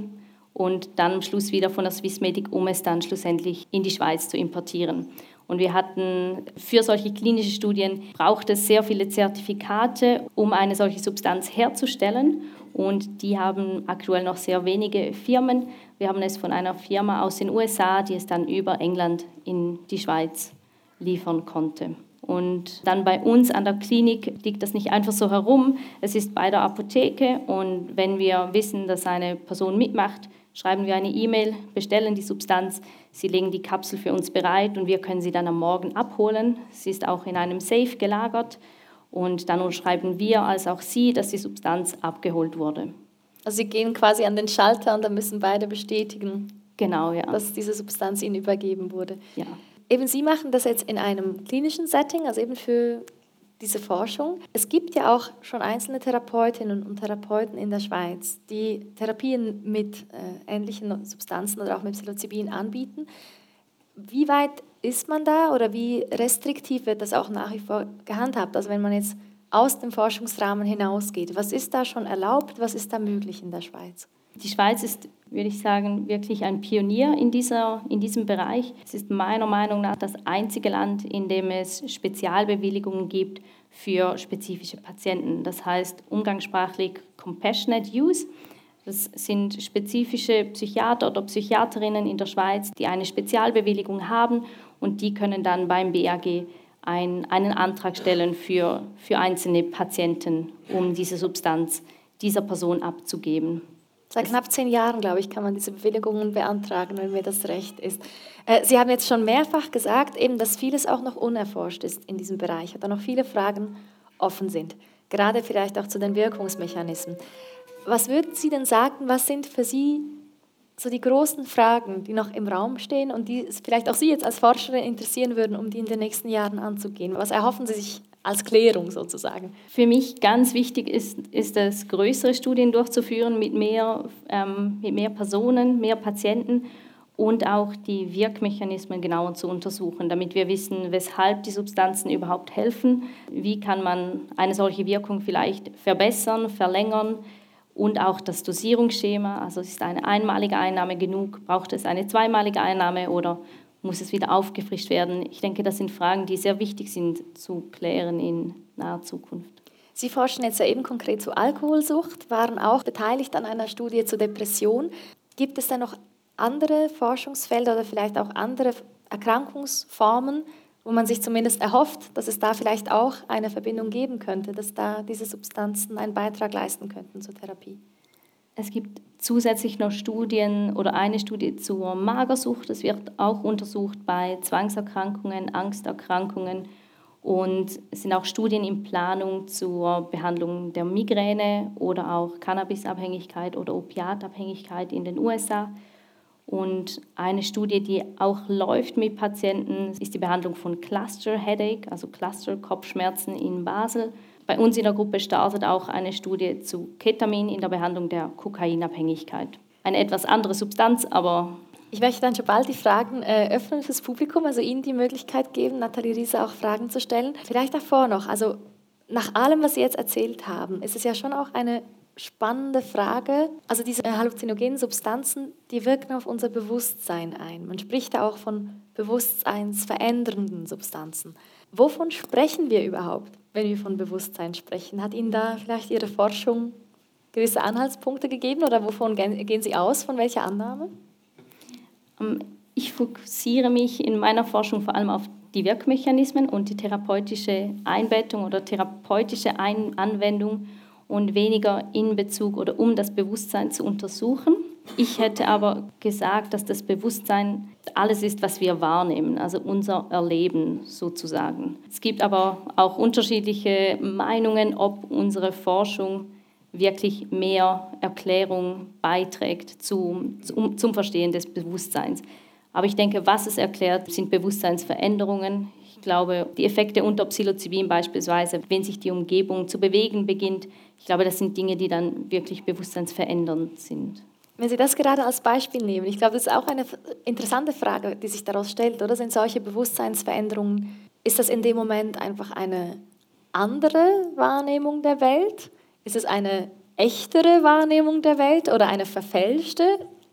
und dann am Schluss wieder von der Swissmedic, um es dann schlussendlich in die Schweiz zu importieren. Und wir hatten für solche klinische Studien braucht es sehr viele Zertifikate, um eine solche Substanz herzustellen. Und die haben aktuell noch sehr wenige Firmen. Wir haben es von einer Firma aus den USA, die es dann über England in die Schweiz liefern konnte. Und dann bei uns an der Klinik liegt das nicht einfach so herum. Es ist bei der Apotheke und wenn wir wissen, dass eine Person mitmacht, schreiben wir eine E-Mail, bestellen die Substanz, sie legen die Kapsel für uns bereit und wir können sie dann am Morgen abholen. Sie ist auch in einem Safe gelagert und dann schreiben wir als auch Sie, dass die Substanz abgeholt wurde. Also Sie gehen quasi an den Schalter und dann müssen beide bestätigen, genau, ja. dass diese Substanz Ihnen übergeben wurde. Ja. Eben Sie machen das jetzt in einem klinischen Setting, also eben für diese Forschung. Es gibt ja auch schon einzelne Therapeutinnen und Therapeuten in der Schweiz, die Therapien mit äh, ähnlichen Substanzen oder auch mit Psilocybin anbieten. Wie weit ist man da oder wie restriktiv wird das auch nach wie vor gehandhabt? Also wenn man jetzt aus dem Forschungsrahmen hinausgeht, was ist da schon erlaubt, was ist da möglich in der Schweiz? Die Schweiz ist, würde ich sagen, wirklich ein Pionier in, dieser, in diesem Bereich. Es ist meiner Meinung nach das einzige Land, in dem es Spezialbewilligungen gibt für spezifische Patienten. Das heißt umgangssprachlich Compassionate Use. Das sind spezifische Psychiater oder Psychiaterinnen in der Schweiz, die eine Spezialbewilligung haben und die können dann beim BAG ein, einen Antrag stellen für, für einzelne Patienten, um diese Substanz dieser Person abzugeben. Seit knapp zehn Jahren, glaube ich, kann man diese Bewilligungen beantragen, wenn mir das recht ist. Äh, Sie haben jetzt schon mehrfach gesagt, eben, dass vieles auch noch unerforscht ist in diesem Bereich oder noch viele Fragen offen sind, gerade vielleicht auch zu den Wirkungsmechanismen. Was würden Sie denn sagen, was sind für Sie so die großen Fragen, die noch im Raum stehen und die vielleicht auch Sie jetzt als Forscherin interessieren würden, um die in den nächsten Jahren anzugehen? Was erhoffen Sie sich als Klärung sozusagen. Für mich ganz wichtig ist, ist es, größere Studien durchzuführen mit mehr, ähm, mit mehr Personen, mehr Patienten und auch die Wirkmechanismen genauer zu untersuchen, damit wir wissen, weshalb die Substanzen überhaupt helfen, wie kann man eine solche Wirkung vielleicht verbessern, verlängern und auch das Dosierungsschema, also ist eine einmalige Einnahme genug, braucht es eine zweimalige Einnahme oder muss es wieder aufgefrischt werden? Ich denke, das sind Fragen, die sehr wichtig sind zu klären in naher Zukunft. Sie forschen jetzt ja eben konkret zu Alkoholsucht, waren auch beteiligt an einer Studie zur Depression. Gibt es da noch andere Forschungsfelder oder vielleicht auch andere Erkrankungsformen, wo man sich zumindest erhofft, dass es da vielleicht auch eine Verbindung geben könnte, dass da diese Substanzen einen Beitrag leisten könnten zur Therapie? Es gibt zusätzlich noch Studien oder eine Studie zur Magersucht. Es wird auch untersucht bei Zwangserkrankungen, Angsterkrankungen und es sind auch Studien in Planung zur Behandlung der Migräne oder auch Cannabisabhängigkeit oder Opiatabhängigkeit in den USA. Und eine Studie, die auch läuft mit Patienten, ist die Behandlung von Cluster Headache, also Cluster Kopfschmerzen in Basel. Bei uns in der Gruppe startet auch eine Studie zu Ketamin in der Behandlung der Kokainabhängigkeit. Eine etwas andere Substanz, aber ich möchte dann schon bald die Fragen äh, öffnen fürs Publikum, also Ihnen die Möglichkeit geben, Nathalie Riese auch Fragen zu stellen. Vielleicht davor noch, also nach allem, was Sie jetzt erzählt haben, ist es ja schon auch eine spannende Frage. Also diese halluzinogenen Substanzen, die wirken auf unser Bewusstsein ein. Man spricht da auch von bewusstseinsverändernden Substanzen. Wovon sprechen wir überhaupt, wenn wir von Bewusstsein sprechen? Hat Ihnen da vielleicht Ihre Forschung gewisse Anhaltspunkte gegeben oder wovon gehen Sie aus, von welcher Annahme? Ähm, ich fokussiere mich in meiner Forschung vor allem auf die Wirkmechanismen und die therapeutische Einbettung oder therapeutische Anwendung und weniger in Bezug oder um das Bewusstsein zu untersuchen. Ich hätte aber gesagt, dass das Bewusstsein alles ist, was wir wahrnehmen, also unser Erleben sozusagen. Es gibt aber auch unterschiedliche Meinungen, ob unsere Forschung wirklich mehr Erklärung beiträgt zum, zum, Verstehen des Bewusstseins. Aber ich denke, was es erklärt, sind Bewusstseinsveränderungen. Ich glaube, die Effekte unter Psilocybin beispielsweise, wenn sich die Umgebung zu bewegen beginnt, ich glaube, das sind Dinge, die dann wirklich bewusstseinsverändernd sind. Wenn Sie das gerade als Beispiel nehmen, ich glaube, das ist auch eine interessante Frage, die sich daraus stellt, oder sind solche Bewusstseinsveränderungen, ist das in dem Moment einfach eine andere Wahrnehmung der Welt? Ist es eine echtere Wahrnehmung der Welt oder eine verfälschte?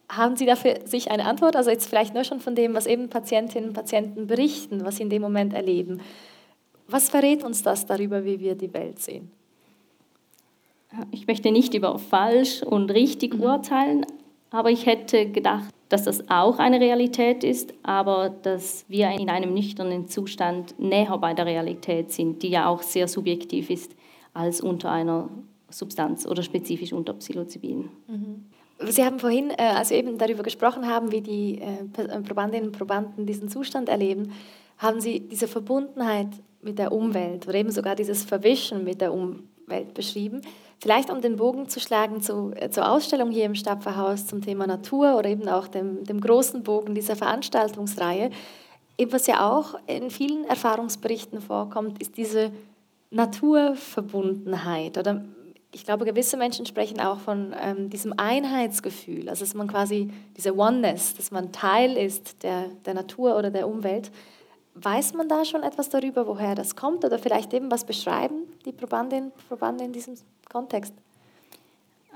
Haben Sie dafür sich eine Antwort? Also jetzt vielleicht nur schon von dem, was eben Patientinnen und Patienten berichten, was sie in dem Moment erleben. Was verrät uns das darüber, wie wir die Welt sehen? Ich möchte nicht über falsch und richtig mhm. urteilen, aber ich hätte gedacht, dass das auch eine Realität ist, aber dass wir in einem nüchternen Zustand näher bei der Realität sind, die ja auch sehr subjektiv ist als unter einer Substanz oder spezifisch unter Psilocybin. Mhm. Sie haben vorhin, äh, als wir eben darüber gesprochen haben, wie die äh, Probandinnen und Probanden diesen Zustand erleben, haben Sie diese Verbundenheit mit der Umwelt oder eben sogar dieses Verwischen mit der Umwelt beschrieben. Vielleicht um den Bogen zu schlagen zu, äh, zur Ausstellung hier im Stadtverhaus zum Thema Natur oder eben auch dem, dem großen Bogen dieser Veranstaltungsreihe. Eben was ja auch in vielen Erfahrungsberichten vorkommt, ist diese Naturverbundenheit. Oder ich glaube, gewisse Menschen sprechen auch von ähm, diesem Einheitsgefühl, also dass man quasi diese Oneness, dass man Teil ist der, der Natur oder der Umwelt. Weiß man da schon etwas darüber, woher das kommt oder vielleicht eben was beschreiben die Probandinnen und Probanden in diesem Kontext?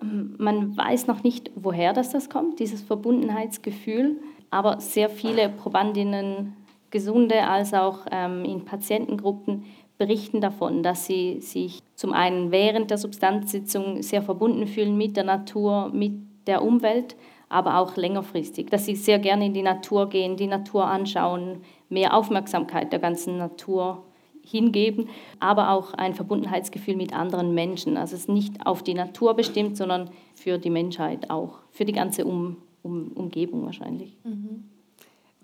Ähm, man weiß noch nicht, woher das, das kommt, dieses Verbundenheitsgefühl, aber sehr viele Probandinnen, gesunde als auch ähm, in Patientengruppen, berichten davon, dass sie sich zum einen während der Substanzsitzung sehr verbunden fühlen mit der Natur, mit der Umwelt, aber auch längerfristig, dass sie sehr gerne in die Natur gehen, die Natur anschauen, mehr Aufmerksamkeit der ganzen Natur hingeben, aber auch ein Verbundenheitsgefühl mit anderen Menschen. Also es ist nicht auf die Natur bestimmt, sondern für die Menschheit auch, für die ganze um um Umgebung wahrscheinlich. Mhm.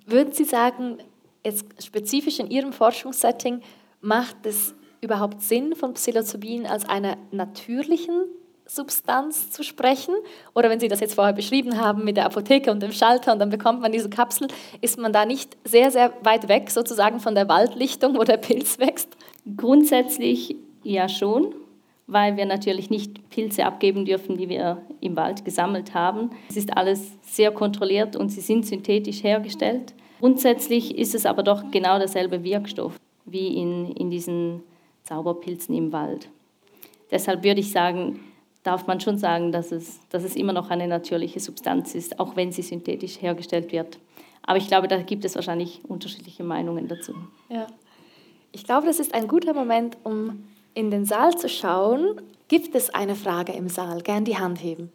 Würden Sie sagen, jetzt spezifisch in Ihrem Forschungssetting, macht es überhaupt Sinn, von Psilocybin als einer natürlichen Substanz zu sprechen? Oder wenn Sie das jetzt vorher beschrieben haben mit der Apotheke und dem Schalter und dann bekommt man diese Kapsel, ist man da nicht sehr, sehr weit weg sozusagen von der Waldlichtung, wo der Pilz wächst? Grundsätzlich ja schon, weil wir natürlich nicht Pilze abgeben dürfen, die wir im Wald gesammelt haben. Es ist alles sehr kontrolliert und sie sind synthetisch hergestellt. Grundsätzlich ist es aber doch genau derselbe Wirkstoff wie in, in diesen Zauberpilzen im Wald. Deshalb würde ich sagen, darf man schon sagen, dass es, dass es immer noch eine natürliche Substanz ist, auch wenn sie synthetisch hergestellt wird. Aber ich glaube, da gibt es wahrscheinlich unterschiedliche Meinungen dazu. Ja. Ich glaube, das ist ein guter Moment, um in den Saal zu schauen. Gibt es eine Frage im Saal? Gern die Hand heben.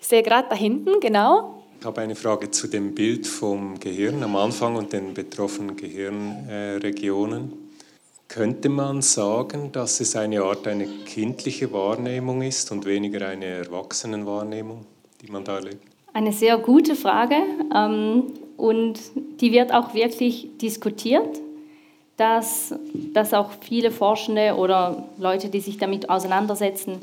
Ich sehe gerade da hinten, genau. Ich habe eine Frage zu dem Bild vom Gehirn am Anfang und den betroffenen Gehirnregionen. Könnte man sagen, dass es eine Art eine kindliche Wahrnehmung ist und weniger eine Erwachsenenwahrnehmung, die man da erlebt? Eine sehr gute Frage ähm, und die wird auch wirklich diskutiert, dass, dass auch viele Forschende oder Leute, die sich damit auseinandersetzen,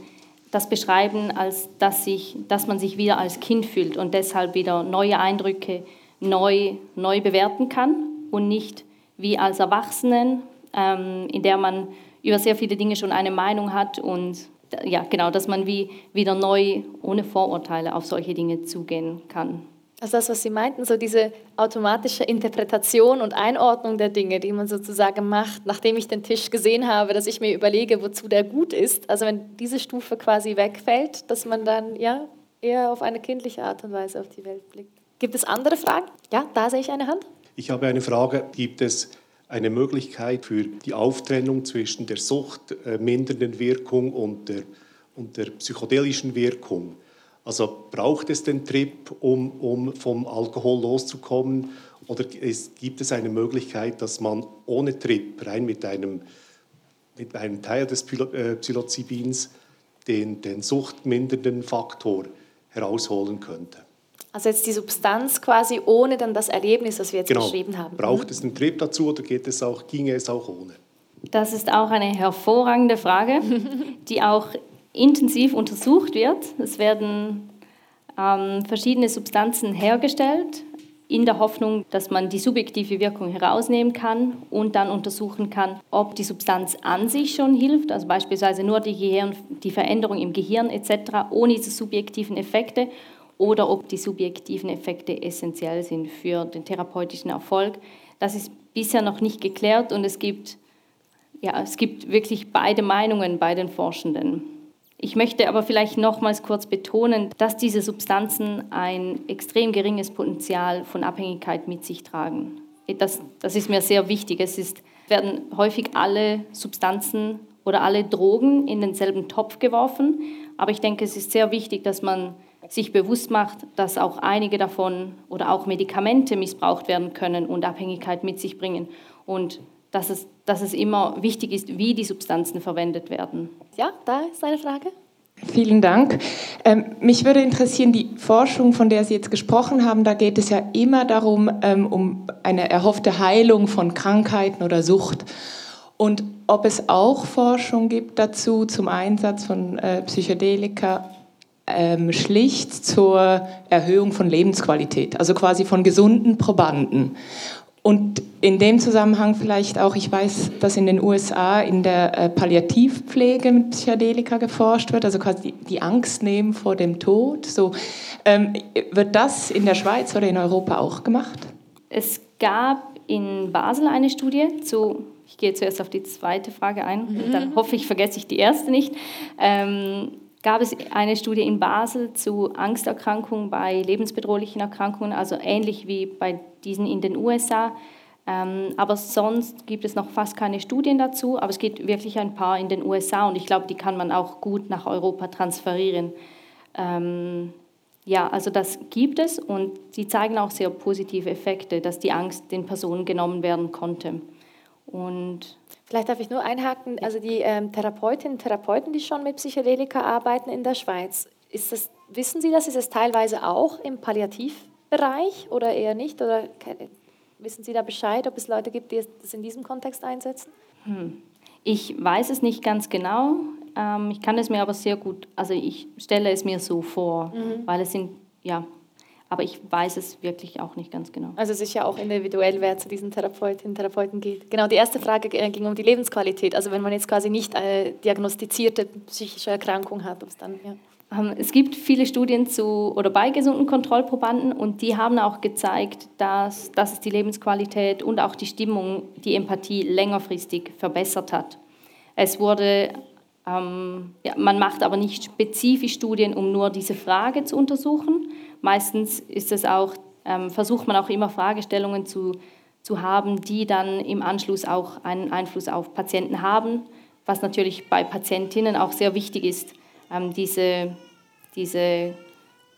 das beschreiben, als dass, sich, dass man sich wieder als Kind fühlt und deshalb wieder neue Eindrücke neu, neu bewerten kann und nicht wie als Erwachsenen ähm, in der man über sehr viele Dinge schon eine Meinung hat und ja, genau, dass man wie wieder neu ohne Vorurteile auf solche Dinge zugehen kann. Also das, was Sie meinten, so diese automatische Interpretation und Einordnung der Dinge, die man sozusagen macht, nachdem ich den Tisch gesehen habe, dass ich mir überlege, wozu der gut ist. Also wenn diese Stufe quasi wegfällt, dass man dann ja eher auf eine kindliche Art und Weise auf die Welt blickt. Gibt es andere Fragen? Ja, da sehe ich eine Hand. Ich habe eine Frage. Gibt es eine Möglichkeit für die Auftrennung zwischen der suchtmindernden Wirkung und der, und der psychedelischen Wirkung. Also braucht es den Trip, um, um vom Alkohol loszukommen? Oder es, gibt es eine Möglichkeit, dass man ohne Trip, rein mit einem, mit einem Teil des äh, Psilocybins, den, den suchtmindernden Faktor herausholen könnte. Also jetzt die Substanz quasi ohne dann das Erlebnis, das wir jetzt genau. beschrieben haben. Braucht mhm. es einen Trip dazu oder geht es auch, ginge es auch ohne? Das ist auch eine hervorragende Frage, (laughs) die auch intensiv untersucht wird. Es werden ähm, verschiedene Substanzen hergestellt, in der Hoffnung, dass man die subjektive Wirkung herausnehmen kann und dann untersuchen kann, ob die Substanz an sich schon hilft, also beispielsweise nur die, Gehirn, die Veränderung im Gehirn etc., ohne diese subjektiven Effekte, oder ob die subjektiven Effekte essentiell sind für den therapeutischen Erfolg. Das ist bisher noch nicht geklärt und es gibt, ja, es gibt wirklich beide Meinungen bei den Forschenden. Ich möchte aber vielleicht nochmals kurz betonen, dass diese Substanzen ein extrem geringes Potenzial von Abhängigkeit mit sich tragen. Das, das ist mir sehr wichtig. Es ist, werden häufig alle Substanzen oder alle Drogen in denselben Topf geworfen, aber ich denke, es ist sehr wichtig, dass man sich bewusst macht, dass auch einige davon oder auch Medikamente missbraucht werden können und Abhängigkeit mit sich bringen. Und dass es, dass es immer wichtig ist, wie die Substanzen verwendet werden. Ja, da ist eine Frage. Vielen Dank. Ähm, mich würde interessieren, die Forschung, von der Sie jetzt gesprochen haben, da geht es ja immer darum, ähm, um eine erhoffte Heilung von Krankheiten oder Sucht. Und ob es auch Forschung gibt dazu zum Einsatz von äh, Psychedelika ähm, schlicht zur Erhöhung von Lebensqualität, also quasi von gesunden Probanden. Und in dem Zusammenhang vielleicht auch, ich weiß, dass in den USA in der äh, Palliativpflege mit Psychedelika geforscht wird, also quasi die, Angst nehmen vor dem Tod. So, ähm, wird das in der Schweiz oder in Europa auch gemacht? Es gab in Basel eine Studie zu, ich gehe zuerst auf die zweite Frage ein, mhm. dann hoffe ich, vergesse ich die erste nicht. Ähm, gab es eine Studie in Basel zu Angsterkrankungen bei lebensbedrohlichen Erkrankungen, also ähnlich wie bei diesen in den USA. Ähm, aber sonst gibt es noch fast keine Studien dazu, aber es gibt wirklich ein paar in den USA und ich glaube, die kann man auch gut nach Europa transferieren. Ähm, ja, also das gibt es und sie zeigen auch sehr positive Effekte, dass die Angst den Personen genommen werden konnte. Und Vielleicht darf ich nur einhaken, also die ähm, Therapeutinnen und Therapeuten, die schon mit Psychedelika arbeiten in der Schweiz, ist das, wissen Sie das, ist es teilweise auch im Palliativbereich oder eher nicht? Oder wissen Sie da Bescheid, ob es Leute gibt, die das in diesem Kontext einsetzen? Hm. Ich weiß es nicht ganz genau. Ähm, ich kann es mir aber sehr gut, also ich stelle es mir so vor, mhm. weil es sind, ja, aber ich weiß es wirklich auch nicht ganz genau. Also sicher auch individuell, wer zu diesen Therapeutinnen und Therapeuten geht. Genau, die erste Frage äh, ging um die Lebensqualität. Also wenn man jetzt quasi nicht eine diagnostizierte psychische Erkrankung hat, ob es dann... Ja. Ähm, es gibt viele Studien zu oder bei gesunden Kontrollprobanden und die haben auch gezeigt, dass, dass es die Lebensqualität und auch die Stimmung, die Empathie längerfristig verbessert hat. Es wurde, ähm, ja, man macht aber nicht spezifisch Studien, um nur diese Frage zu untersuchen, Meistens ist es auch, ähm, versucht man auch immer Fragestellungen zu, zu haben, die dann im Anschluss auch einen Einfluss auf Patienten haben, was natürlich bei Patientinnen auch sehr wichtig ist, ähm, diese, diese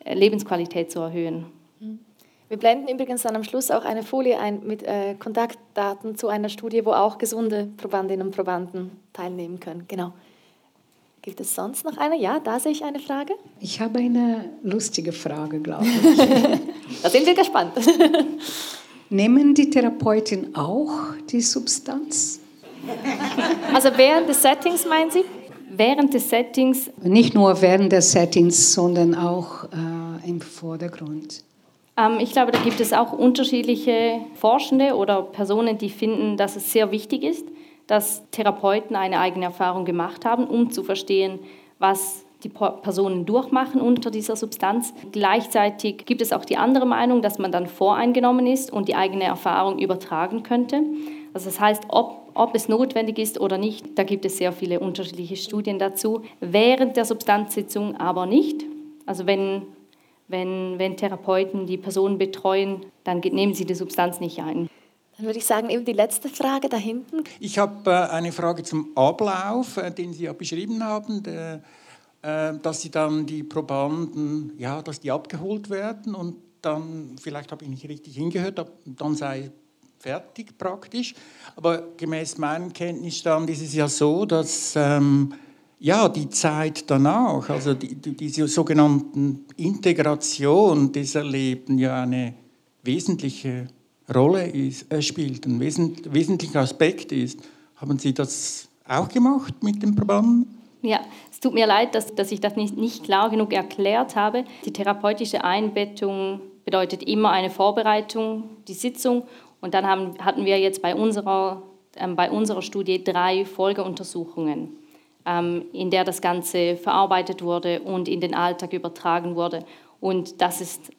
Lebensqualität zu erhöhen. Wir blenden übrigens dann am Schluss auch eine Folie ein mit äh, Kontaktdaten zu einer Studie, wo auch gesunde Probandinnen und Probanden teilnehmen können. Genau. Gibt es sonst noch eine? Ja, da sehe ich eine Frage. Ich habe eine lustige Frage, glaube ich. (laughs) da sind wir gespannt. (laughs) Nehmen die Therapeuten auch die Substanz? Also während des Settings meinen Sie? Während des Settings? Nicht nur während des Settings, sondern auch äh, im Vordergrund. Ähm, ich glaube, da gibt es auch unterschiedliche Forschende oder Personen, die finden, dass es sehr wichtig ist dass Therapeuten eine eigene Erfahrung gemacht haben, um zu verstehen, was die Personen durchmachen unter dieser Substanz. Gleichzeitig gibt es auch die andere Meinung, dass man dann voreingenommen ist und die eigene Erfahrung übertragen könnte. Also das heißt, ob, ob es notwendig ist oder nicht, da gibt es sehr viele unterschiedliche Studien dazu. Während der Substanzsitzung aber nicht. Also wenn, wenn, wenn Therapeuten die Personen betreuen, dann nehmen sie die Substanz nicht ein. Dann würde ich sagen, eben die letzte Frage da hinten. Ich habe äh, eine Frage zum Ablauf, äh, den Sie ja beschrieben haben, äh, dass Sie dann die Probanden, ja, dass die abgeholt werden und dann, vielleicht habe ich nicht richtig hingehört, dann sei fertig praktisch. Aber gemäß meinem Kenntnisstand ist es ja so, dass ähm, ja, die Zeit danach, also die, die, diese sogenannten Integration des Erleben ja eine wesentliche Rolle ist, äh, spielt, ein wesentlicher Aspekt ist. Haben Sie das auch gemacht mit den Probanden? Ja, es tut mir leid, dass, dass ich das nicht, nicht klar genug erklärt habe. Die therapeutische Einbettung bedeutet immer eine Vorbereitung, die Sitzung. Und dann haben, hatten wir jetzt bei unserer, äh, bei unserer Studie drei Folgeuntersuchungen ähm, in der das Ganze verarbeitet wurde und in den Alltag übertragen wurde. Und das ist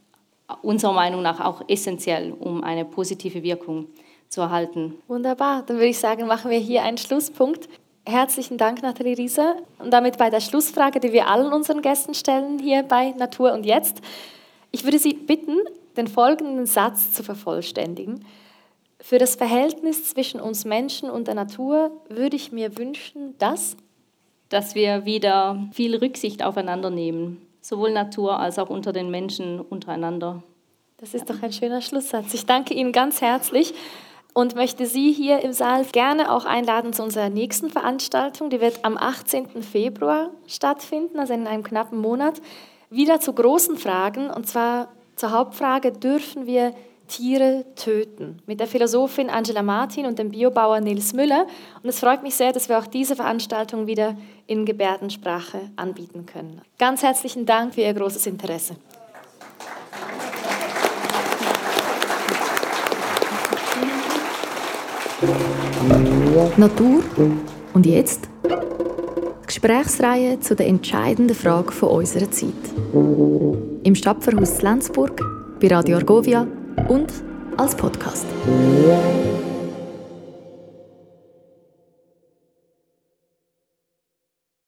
unserer Meinung nach auch essentiell, um eine positive Wirkung zu erhalten. Wunderbar, dann würde ich sagen, machen wir hier einen Schlusspunkt. Herzlichen Dank, Nathalie Rieser. Und damit bei der Schlussfrage, die wir allen unseren Gästen stellen hier bei Natur und Jetzt. Ich würde Sie bitten, den folgenden Satz zu vervollständigen. Für das Verhältnis zwischen uns Menschen und der Natur würde ich mir wünschen, dass dass wir wieder viel Rücksicht aufeinander nehmen, sowohl Natur als auch unter den Menschen untereinander. Das ist doch ein schöner Schlusssatz. Ich danke Ihnen ganz herzlich und möchte Sie hier im Saal gerne auch einladen zu unserer nächsten Veranstaltung. Die wird am 18. Februar stattfinden, also in einem knappen Monat. Wieder zu großen Fragen und zwar zur Hauptfrage, dürfen wir Tiere töten. Mit der Philosophin Angela Martin und dem Biobauer Nils Müller. Und es freut mich sehr, dass wir auch diese Veranstaltung wieder in Gebärdensprache anbieten können. Ganz herzlichen Dank für Ihr großes Interesse. Natur und jetzt? Gesprächsreihe zu der entscheidenden Frage von unserer Zeit. Im Stadtverhaus Lenzburg, bei Radio Argovia und als Podcast.